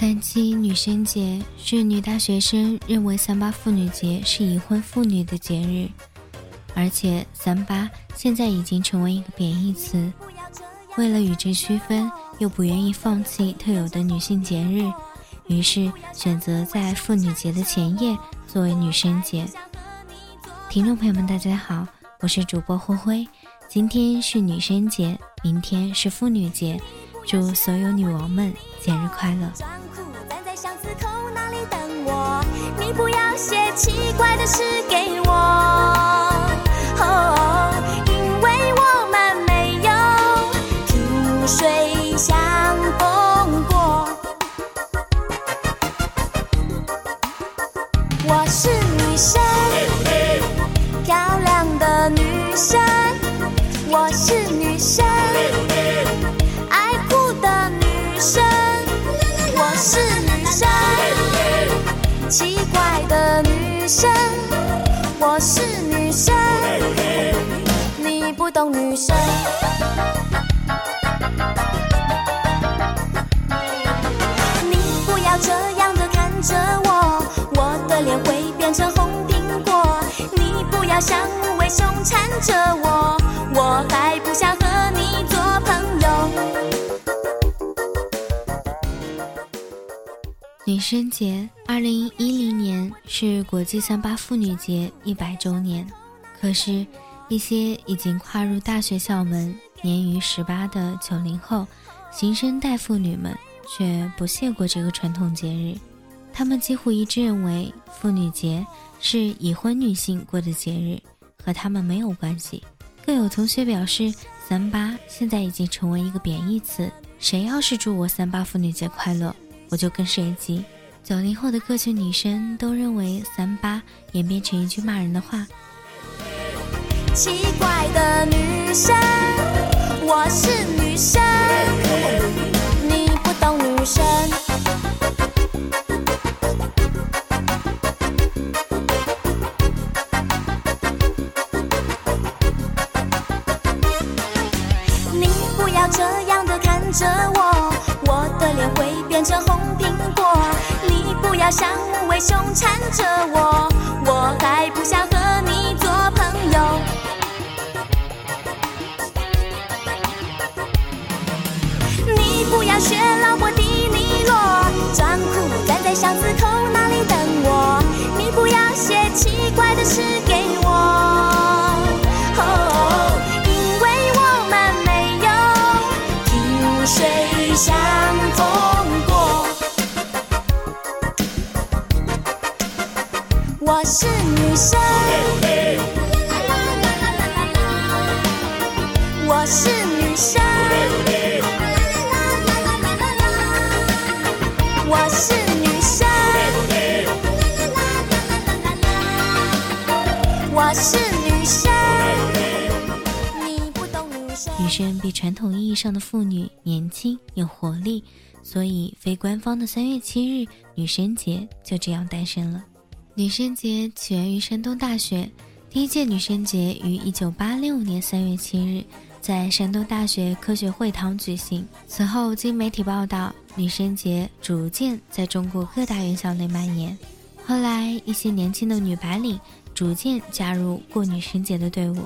三七女生节是女大学生认为三八妇女节是已婚妇女的节日，而且三八现在已经成为一个贬义词。为了与之区分，又不愿意放弃特有的女性节日，于是选择在妇女节的前夜作为女生节。听众朋友们，大家好，我是主播灰灰，今天是女生节，明天是妇女节，祝所有女王们节日快乐。口那里等我你不要写奇怪的诗给我，的女生，我是女生，你不懂女生。你不要这样的看着我，我的脸会变成红苹果。你不要像生节，二零一零年是国际三八妇女节一百周年。可是，一些已经跨入大学校门、年逾十八的九零后新生代妇女们却不屑过这个传统节日。他们几乎一致认为，妇女节是已婚女性过的节日，和他们没有关系。更有同学表示，三八现在已经成为一个贬义词，谁要是祝我三八妇女节快乐？我就跟谁急。九零后的各群女生都认为“三八”演变成一句骂人的话。奇怪的女生，我是女生，你不懂女生。你不要这样的看着我，变成红苹果。你不要像无尾熊缠着我，我还不想和你做朋友。你不要学老伯迪尼洛，装酷我是女生，我是女生，我是女生，你不懂女生。女生比传统意义上的妇女年轻有活力，所以非官方的三月七日女生节就这样诞生了。女生节起源于山东大学，第一届女生节于一九八六年三月七日在山东大学科学会堂举行。此后，经媒体报道，女生节逐渐在中国各大院校内蔓延。后来，一些年轻的女白领逐渐加入过女生节的队伍。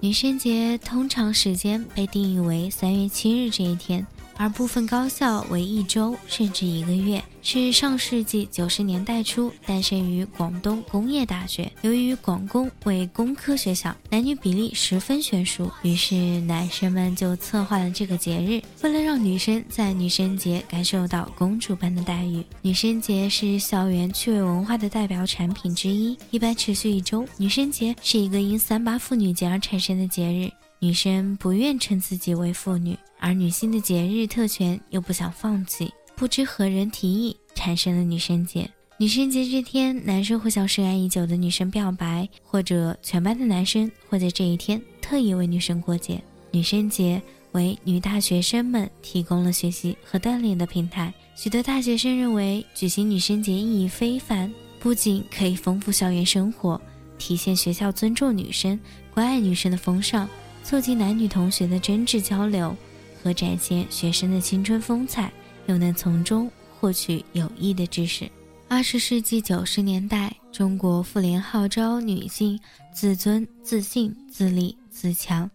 女生节通常时间被定义为三月七日这一天。而部分高校为一周甚至一个月，是上世纪九十年代初诞生于广东工业大学。由于广工为工科学校，男女比例十分悬殊，于是男生们就策划了这个节日，为了让女生在女生节感受到公主般的待遇。女生节是校园趣味文化的代表产品之一，一般持续一周。女生节是一个因三八妇女节而产生的节日。女生不愿称自己为妇女，而女性的节日特权又不想放弃，不知何人提议产生了女生节。女生节这天，男生会向深爱已久的女生表白，或者全班的男生会在这一天特意为女生过节。女生节为女大学生们提供了学习和锻炼的平台。许多大学生认为，举行女生节意义非凡，不仅可以丰富校园生活，体现学校尊重女生、关爱女生的风尚。促进男女同学的真挚交流和展现学生的青春风采，又能从中获取有益的知识。二十世纪九十年代，中国妇联号召女性自尊、自信、自立、自强。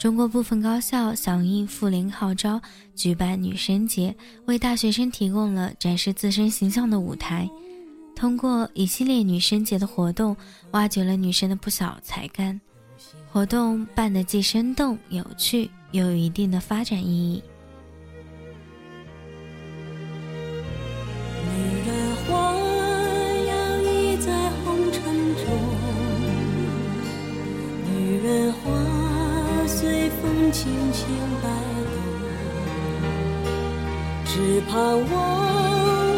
中国部分高校响应妇联号召，举办女生节，为大学生提供了展示自身形象的舞台。通过一系列女生节的活动，挖掘了女生的不少才干。活动办得既生动有趣，又有一定的发展意义。女人花摇曳在红尘中，女人花随风轻轻摆动，只盼望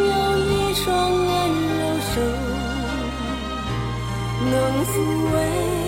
有一双温柔手，能抚慰。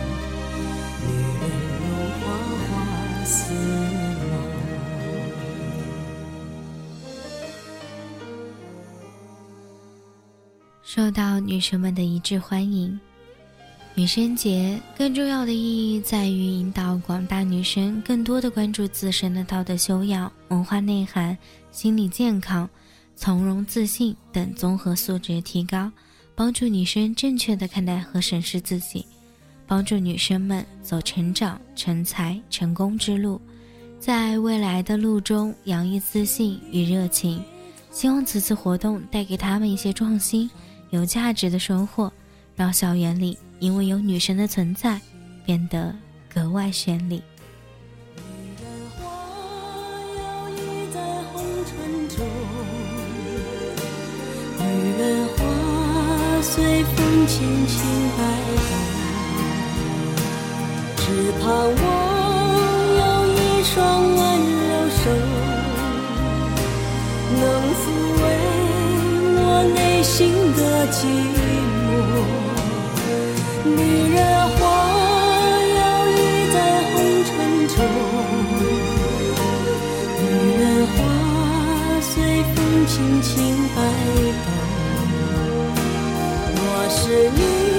受到女生们的一致欢迎，女生节更重要的意义在于引导广大女生更多的关注自身的道德修养、文化内涵、心理健康、从容自信等综合素质提高，帮助女生正确的看待和审视自己，帮助女生们走成长、成才、成功之路，在未来的路中洋溢自信与热情。希望此次活动带给他们一些创新。有价值的收获，让校园里因为有女神的存在，变得格外绚丽。女人花摇曳在红尘中，女人花随风轻轻摆动，只盼望有一双温柔手，能抚慰。内心的寂寞，女人花摇曳在红尘中，女人花随风轻轻摆动。若是你。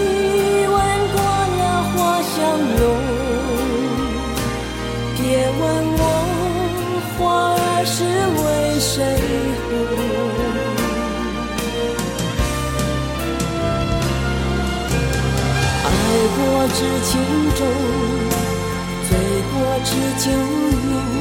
醉过知情重，醉过知酒浓。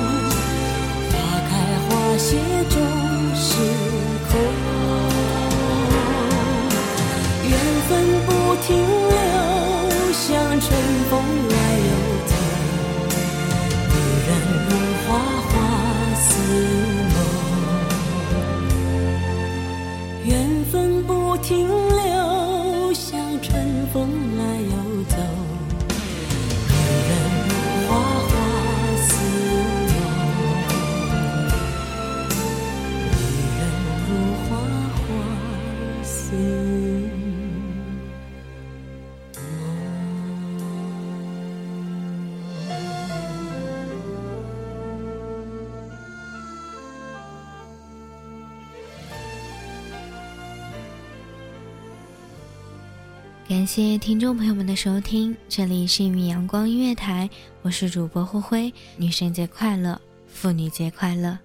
感谢听众朋友们的收听，这里是一米阳光音乐台，我是主播灰灰，女神节快乐，妇女节快乐。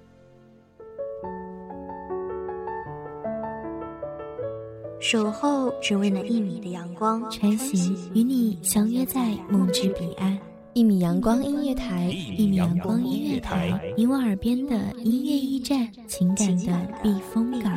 守候只为那一米的阳光，穿行与你相约在梦之彼岸。一米阳光音乐台，一米阳光音乐台，你我耳边的音乐驿站，情感的避风港。